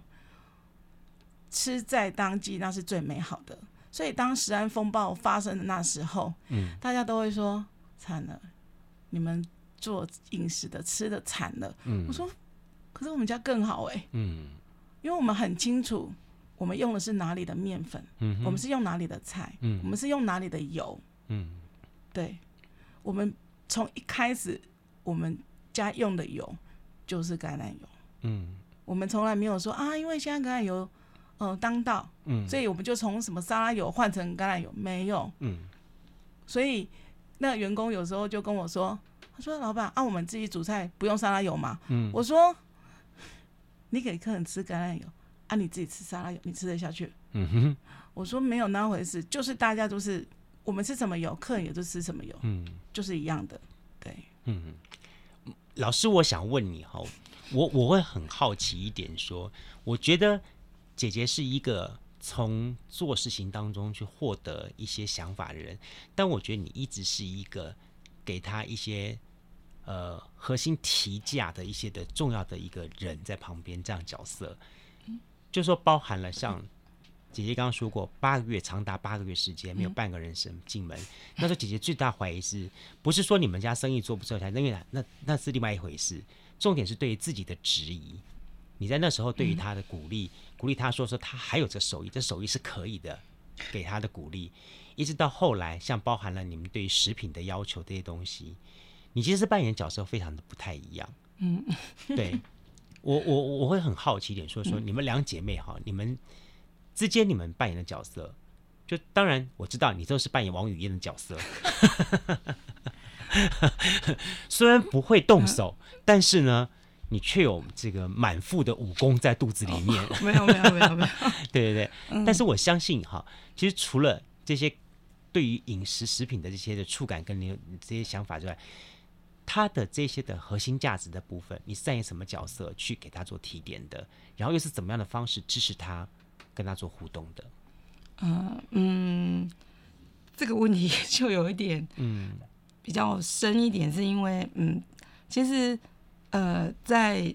吃在当季那是最美好的，所以当食安风暴发生的那时候，嗯，大家都会说惨了，你们做饮食的吃的惨了，嗯，我说可是我们家更好哎，嗯，因为我们很清楚。我们用的是哪里的面粉？嗯，我们是用哪里的菜？嗯，我们是用哪里的油？嗯，对，我们从一开始我们家用的油就是橄榄油。嗯，我们从来没有说啊，因为现在橄榄油呃当道，嗯，所以我们就从什么沙拉油换成橄榄油，没有。嗯，所以那员工有时候就跟我说，他说老板啊，我们自己煮菜不用沙拉油嘛？嗯，我说你给客人吃橄榄油。啊，你自己吃沙拉油，你吃得下去？嗯哼，我说没有那回事，就是大家都是我们吃什么油，客人也都吃什么油，嗯，就是一样的，对，嗯。老师，我想问你哈，我我会很好奇一点说，说我觉得姐姐是一个从做事情当中去获得一些想法的人，但我觉得你一直是一个给他一些呃核心提价的一些的重要的一个人在旁边这样角色。就说包含了像姐姐刚刚说过，八个月长达八个月时间没有半个人生进门。那时候姐姐最大怀疑是不是说你们家生意做不出来？因为那那是另外一回事。重点是对于自己的质疑。你在那时候对于他的鼓励，鼓励他说说他还有这手艺，这手艺是可以的，给他的鼓励。一直到后来，像包含了你们对于食品的要求这些东西，你其实是扮演角色非常的不太一样。嗯，对。我我我会很好奇一点，说说你们两姐妹哈，嗯、你们之间你们扮演的角色，就当然我知道你都是扮演王语嫣的角色，[LAUGHS] 虽然不会动手，嗯、但是呢，你却有这个满腹的武功在肚子里面。[LAUGHS] 哦、没有没有没有没有，[LAUGHS] 对对对，嗯、但是我相信哈，其实除了这些对于饮食食品的这些的触感跟你这些想法之外。他的这些的核心价值的部分，你是扮演什么角色去给他做提点的？然后又是怎么样的方式支持他，跟他做互动的？嗯嗯，这个问题 [LAUGHS] 就有一点嗯比较深一点，是因为嗯，其实呃，在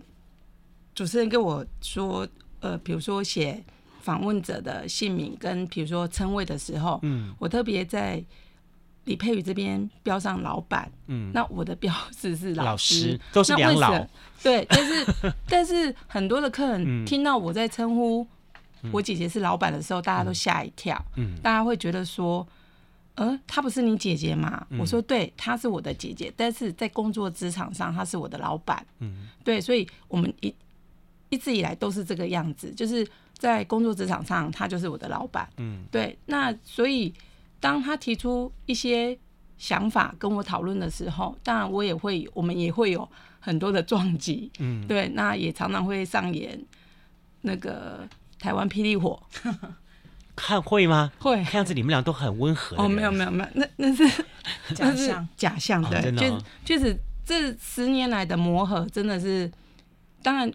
主持人跟我说呃，比如说写访问者的姓名跟比如说称谓的时候，嗯，我特别在。李佩宇这边标上老板，嗯，那我的标 [LAUGHS] 志是老师，老师都是两老，对，但是但是很多的客人听到我在称呼我姐姐是老板的时候，嗯、大家都吓一跳，嗯，大家会觉得说，呃，她不是你姐姐吗？嗯、我说对，她是我的姐姐，但是在工作职场上，她是我的老板，嗯，对，所以我们一一直以来都是这个样子，就是在工作职场上，她就是我的老板，嗯，对，那所以。当他提出一些想法跟我讨论的时候，当然我也会，我们也会有很多的撞击，嗯，对，那也常常会上演那个台湾霹雳火，看会吗？会，看样子你们俩都很温和。哦，没有没有没有，那 [LAUGHS] 那是假象，假象，对，哦哦、就就是这十年来的磨合，真的是，当然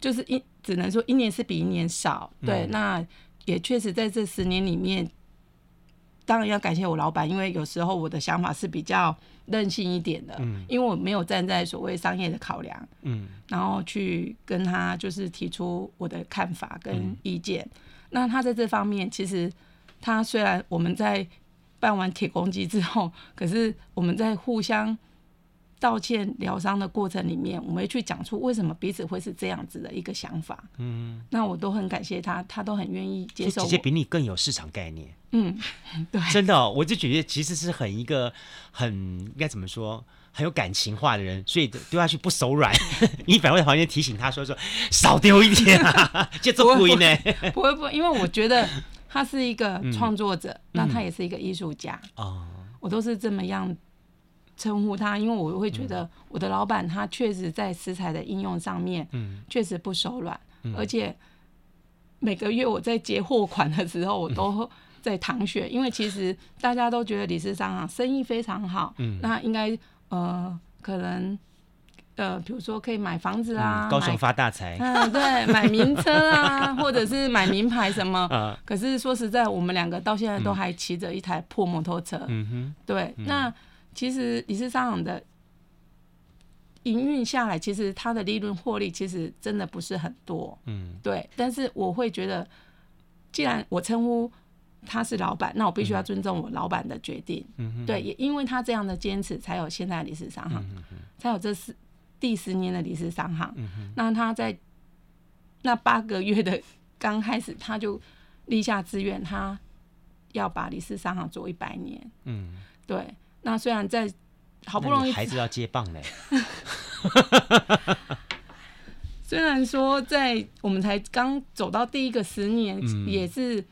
就是一只能说一年是比一年少，对，嗯、那也确实在这十年里面。当然要感谢我老板，因为有时候我的想法是比较任性一点的，嗯，因为我没有站在所谓商业的考量，嗯，然后去跟他就是提出我的看法跟意见。嗯，那他在这方面，其实他虽然我们在办完铁公鸡之后，可是我们在互相。道歉疗伤的过程里面，我们会去讲出为什么彼此会是这样子的一个想法。嗯，那我都很感谢他，他都很愿意接受。姐姐比你更有市场概念。嗯，对，真的、哦，我就觉得其实是很一个很应该怎么说很有感情化的人，所以丢下去不手软。[LAUGHS] 你反过来房间提醒他说说少丢一点啊，[LAUGHS] 就这么贵呢？不会不会，因为我觉得他是一个创作者，嗯、那他也是一个艺术家。哦、嗯，我都是这么样。称呼他，因为我会觉得我的老板他确实在食材的应用上面，嗯确实不手软，而且每个月我在结货款的时候，我都在淌血，因为其实大家都觉得李氏商行生意非常好，嗯那应该呃可能呃比如说可以买房子啊，高雄发大财，[LAUGHS] 嗯对，买名车啊，或者是买名牌什么，[LAUGHS] 可是说实在，我们两个到现在都还骑着一台破摩托车，嗯哼。对，那。其实李氏商行的营运下来，其实它的利润获利其实真的不是很多，嗯，对。但是我会觉得，既然我称呼他是老板，那我必须要尊重我老板的决定，嗯，对。也因为他这样的坚持，才有现在李氏商行，才有这十第十年的李氏商行。那他在那八个月的刚开始，他就立下志愿，他要把李氏商行做一百年，嗯，对。那虽然在好不容易，孩子要接棒嘞。[LAUGHS] 虽然说在我们才刚走到第一个十年，也是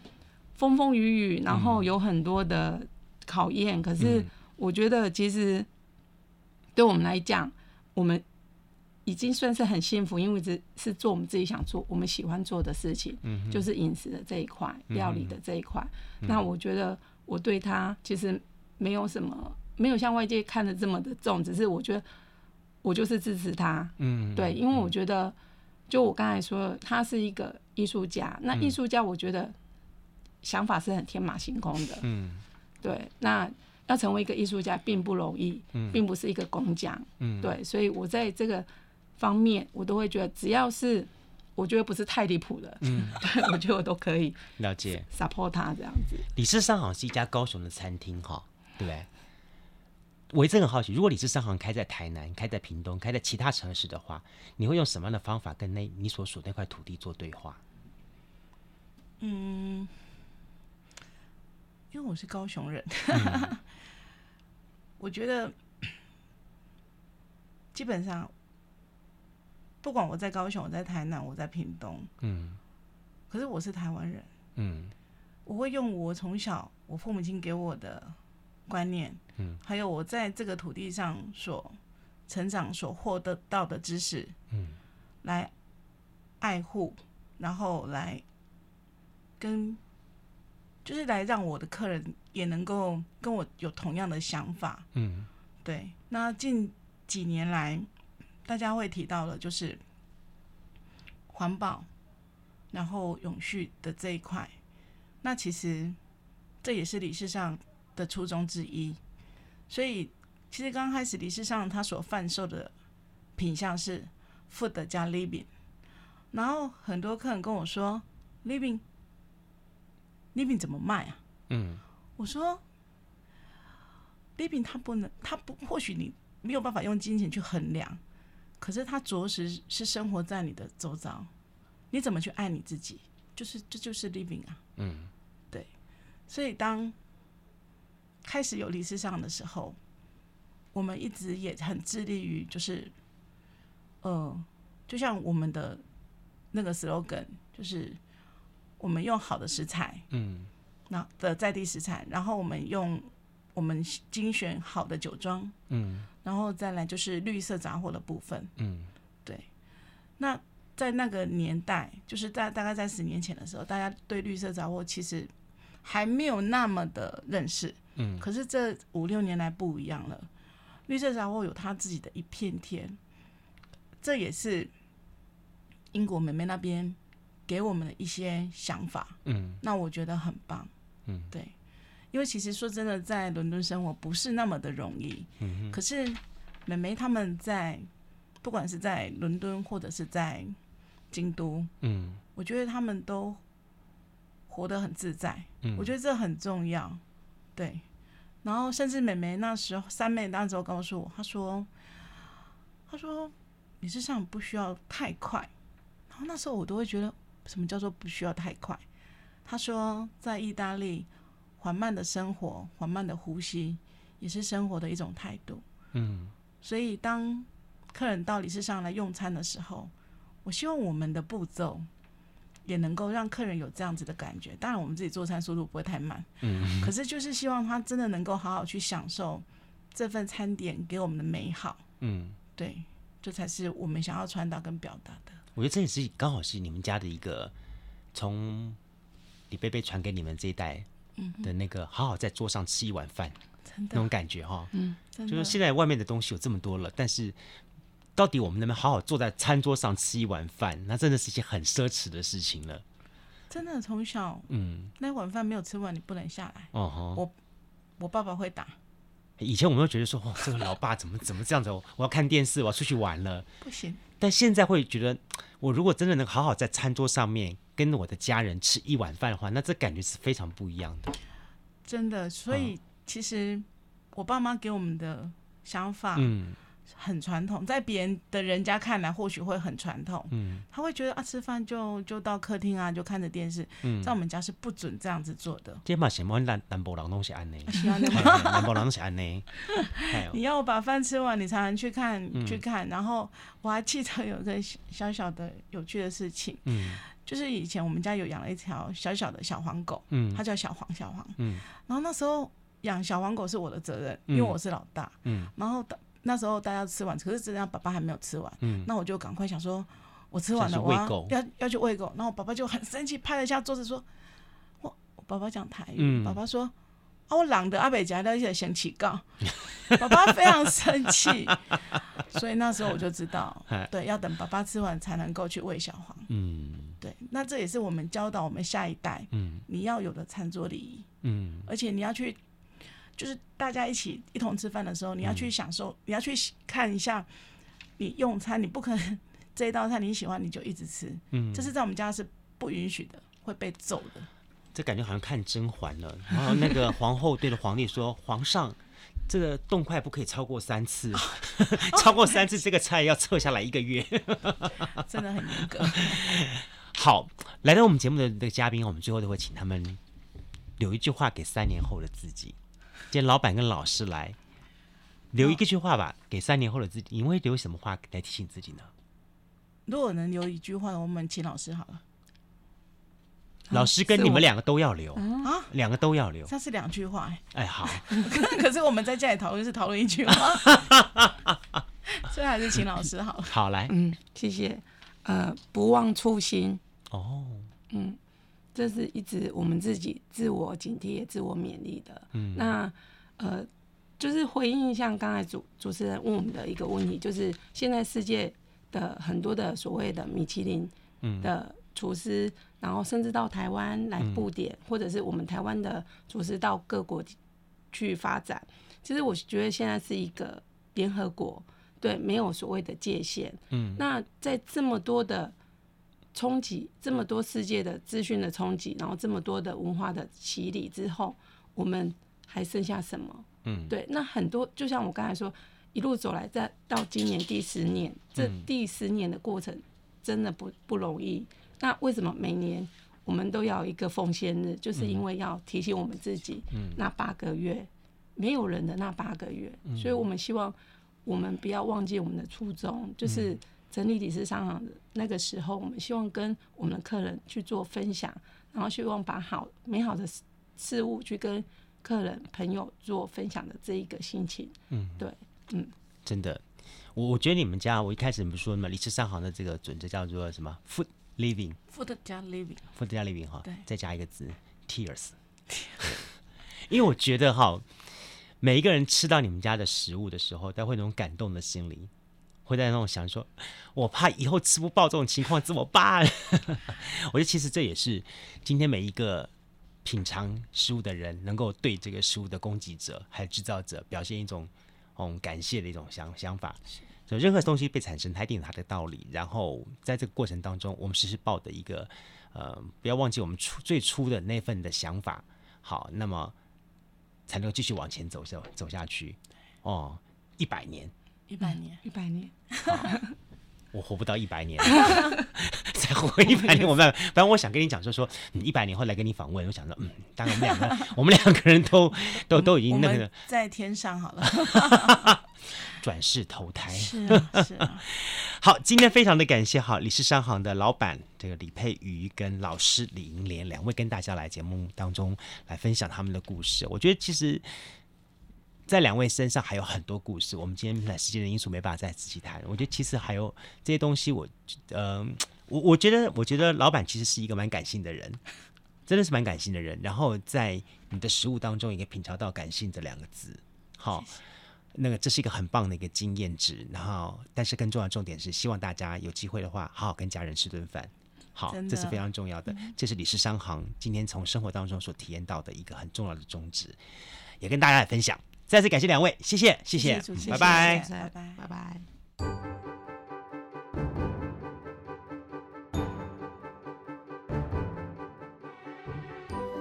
风风雨雨，然后有很多的考验。可是我觉得，其实对我们来讲，我们已经算是很幸福，因为这是做我们自己想做、我们喜欢做的事情，就是饮食的这一块、料理的这一块。那我觉得我对他其实。没有什么，没有像外界看的这么的重，只是我觉得我就是支持他，嗯，对，因为我觉得，就我刚才说的，他是一个艺术家，那艺术家我觉得想法是很天马行空的，嗯，对，那要成为一个艺术家并不容易，嗯，并不是一个工匠，嗯，对，所以我在这个方面，我都会觉得只要是我觉得不是太离谱的，嗯，[LAUGHS] 对，我觉得我都可以了解 support 他这样子。李氏商行是一家高雄的餐厅，哈。对不对？我一直很好奇，如果李氏商行开在台南、开在屏东、开在其他城市的话，你会用什么样的方法跟那你所属那块土地做对话？嗯，因为我是高雄人，嗯、[LAUGHS] 我觉得基本上不管我在高雄、我在台南、我在屏东，嗯，可是我是台湾人，嗯，我会用我从小我父母亲给我的。观念，嗯，还有我在这个土地上所成长、所获得到的知识，嗯，来爱护，然后来跟，就是来让我的客人也能够跟我有同样的想法，嗯，对。那近几年来，大家会提到的，就是环保，然后永续的这一块。那其实这也是理事上。的初衷之一，所以其实刚开始理事上他所贩售的品相是 food 加 living，然后很多客人跟我说 living living 怎么卖啊？嗯，我说 living 它不能，它不或许你没有办法用金钱去衡量，可是它着实是生活在你的周遭，你怎么去爱你自己？就是这就是 living 啊，嗯，对，所以当。开始有理事上的时候，我们一直也很致力于，就是，呃，就像我们的那个 slogan，就是我们用好的食材，嗯，那的在地食材，然后我们用我们精选好的酒庄，嗯，然后再来就是绿色杂货的部分，嗯，对。那在那个年代，就是在大概在十年前的时候，大家对绿色杂货其实还没有那么的认识，嗯。可是这五六年来不一样了，绿色杂货有它自己的一片天，这也是英国妹妹那边给我们的一些想法，嗯。那我觉得很棒，嗯，对。因为其实说真的，在伦敦生活不是那么的容易。嗯哼。可是美眉他们在，不管是在伦敦或者是在京都，嗯，我觉得他们都活得很自在。嗯，我觉得这很重要。对。然后甚至美眉那时候，三妹那时候告诉我，她说：“她说你身上不需要太快。”然后那时候我都会觉得，什么叫做不需要太快？他说在意大利。缓慢的生活，缓慢的呼吸，也是生活的一种态度。嗯，所以当客人到理事上来用餐的时候，我希望我们的步骤也能够让客人有这样子的感觉。当然，我们自己做餐速度不会太慢。嗯，可是就是希望他真的能够好好去享受这份餐点给我们的美好。嗯，对，这才是我们想要传达跟表达的。我觉得这也是刚好是你们家的一个从李贝贝传给你们这一代。的那个好好在桌上吃一碗饭，那种感觉哈，嗯，就是现在外面的东西有这么多了，但是到底我们能不能好好坐在餐桌上吃一碗饭，那真的是一件很奢侈的事情了。真的从小，嗯，那碗饭没有吃完，你不能下来。哦吼，我我爸爸会打。以前我们都觉得说，哦，这个老爸怎么怎么这样子？我要看电视，我要出去玩了，不行。但现在会觉得，我如果真的能好好在餐桌上面。跟我的家人吃一碗饭的话，那这感觉是非常不一样的。真的，所以其实我爸妈给我们的想法，嗯，很传统，在别人的人家看来或许会很传统，嗯，他会觉得啊，吃饭就就到客厅啊，就看着电视，嗯，在我们家是不准这样子做的。这嘛，什么南南部人东西安呢？南部人。东西安呢？[LAUGHS] 你要我把饭吃完，你才能去看、嗯、去看。然后我还记得有个小小的有趣的事情，嗯。就是以前我们家有养了一条小小的小黄狗，嗯，它叫小黄小黄，嗯，然后那时候养小黄狗是我的责任，因为我是老大，嗯，然后那时候大家吃完，可是这样爸爸还没有吃完，嗯，那我就赶快想说，我吃完了，我要要要去喂狗，然后爸爸就很生气，拍了一下桌子说，我我爸爸讲台语，嗯，爸爸说。啊，我懒得阿北家的一些嫌弃告，[LAUGHS] 爸爸非常生气，所以那时候我就知道，[LAUGHS] 对，要等爸爸吃完才能够去喂小黄。嗯，对，那这也是我们教导我们下一代，嗯，你要有的餐桌礼仪，嗯，而且你要去，就是大家一起一同吃饭的时候，你要去享受，你要去看一下，你用餐，你不可能这一道菜你喜欢你就一直吃，嗯，这是在我们家是不允许的，会被揍的。这感觉好像看甄嬛了，然后那个皇后对着皇帝说：“皇上，这个动筷不可以超过三次，[LAUGHS] 超过三次这个菜要撤下来一个月。[LAUGHS] ”真的很严格。[LAUGHS] 好，来到我们节目的这个嘉宾，我们最后都会请他们留一句话给三年后的自己。今天老板跟老师来留一个句话吧，给三年后的自己，你会留什么话来提醒自己呢？如果能留一句话，我们请老师好了。老师跟你们两个都要留啊，两个都要留。这是两句话哎。哎，好。[LAUGHS] 可是我们在家里讨论是讨论一句话，[LAUGHS] 所以还是请老师好。好来，嗯，谢谢。呃，不忘初心。哦。嗯，这是一直我们自己自我警惕、也自我勉励的。嗯。那呃，就是回应像刚才主主持人问我们的一个问题，就是现在世界的很多的所谓的米其林的厨师。然后甚至到台湾来布点，嗯、或者是我们台湾的厨师到各国去发展。其实我觉得现在是一个联合国，对，没有所谓的界限。嗯，那在这么多的冲击，这么多世界的资讯的冲击，然后这么多的文化的洗礼之后，我们还剩下什么？嗯，对，那很多就像我刚才说，一路走来，在到今年第十年，这第十年的过程真的不不容易。那为什么每年我们都要一个奉献日？就是因为要提醒我们自己，那八个月没有人的那八个月，所以我们希望我们不要忘记我们的初衷，就是成立理事商行的那个时候，我们希望跟我们的客人去做分享，然后希望把好美好的事物去跟客人朋友做分享的这一个心情。嗯，对，嗯，真的，我我觉得你们家，我一开始你们说什么李氏商行的这个准则叫做什么？Food Living，Food 加 Living，Food 加 Living 哈，对，再加一个字 Tears，[LAUGHS] 因为我觉得哈，每一个人吃到你们家的食物的时候，都会有那种感动的心理。会在那种想说，我怕以后吃不饱这种情况怎么办？[LAUGHS] 我觉得其实这也是今天每一个品尝食物的人，能够对这个食物的供给者还有制造者表现一种嗯感谢的一种想想法。所以任何东西被产生，它一定有它的道理。然后在这个过程当中，我们时时抱的一个呃，不要忘记我们初最初的那份的想法。好，那么才能够继续往前走走走下去。哦，一百年。一百年，一百年，[LAUGHS] 我活不到一百年，[LAUGHS] [LAUGHS] 再活一百年，我们反正我想跟你讲，就是说，你一百年后来跟你访问，我想说，嗯，当然我们两个，我们两个人都都都已经那个在天上好了，转世投胎，是啊，是啊。好，今天非常的感谢好李氏商行的老板这个李佩瑜跟老师李银莲两位跟大家来节目当中来分享他们的故事，我觉得其实。在两位身上还有很多故事，我们今天来时间的因素没办法再仔细谈。我觉得其实还有这些东西我，我呃，我我觉得，我觉得老板其实是一个蛮感性的人，真的是蛮感性的人。然后在你的食物当中也可以品尝到感性这两个字，好，谢谢。那个这是一个很棒的一个经验值。然后，但是更重要的重点是，希望大家有机会的话，好好跟家人吃顿饭，好，这是非常重要的。这是李氏商行今天从生活当中所体验到的一个很重要的宗旨，也跟大家来分享。再次感谢两位，谢谢，谢谢，谢谢拜拜，拜拜，拜拜。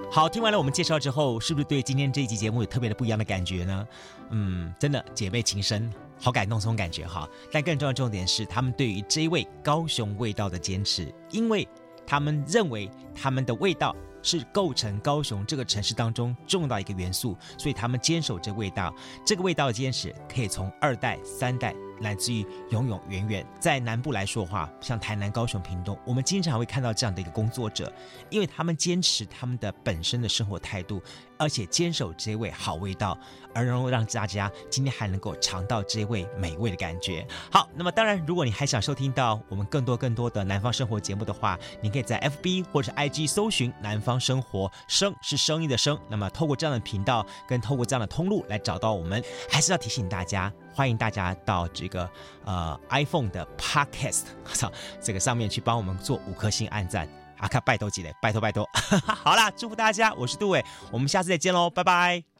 好，听完了我们介绍之后，是不是对今天这一集节目有特别的不一样的感觉呢？嗯，真的姐妹情深，好感动这种感觉哈。但更重要的重点是，他们对于这一味高雄味道的坚持，因为他们认为他们的味道。是构成高雄这个城市当中重要一个元素，所以他们坚守这味道，这个味道的坚持可以从二代、三代，来自于永永远远。在南部来说的话，像台南、高雄、屏东，我们经常会看到这样的一个工作者，因为他们坚持他们的本身的生活态度，而且坚守这一味好味道，而能够让大家今天还能够尝到这一味美味的感觉。好，那么当然，如果你还想收听到我们更多更多的南方生活节目的话，你可以在 FB 或者 IG 搜寻“南方”。生活声是声音的声，那么透过这样的频道跟透过这样的通路来找到我们，还是要提醒大家，欢迎大家到这个呃 iPhone 的 Podcast [LAUGHS] 操这个上面去帮我们做五颗星按赞，阿卡拜托几嘞，拜托拜托，[LAUGHS] 好啦，祝福大家，我是杜伟，我们下次再见喽，拜拜。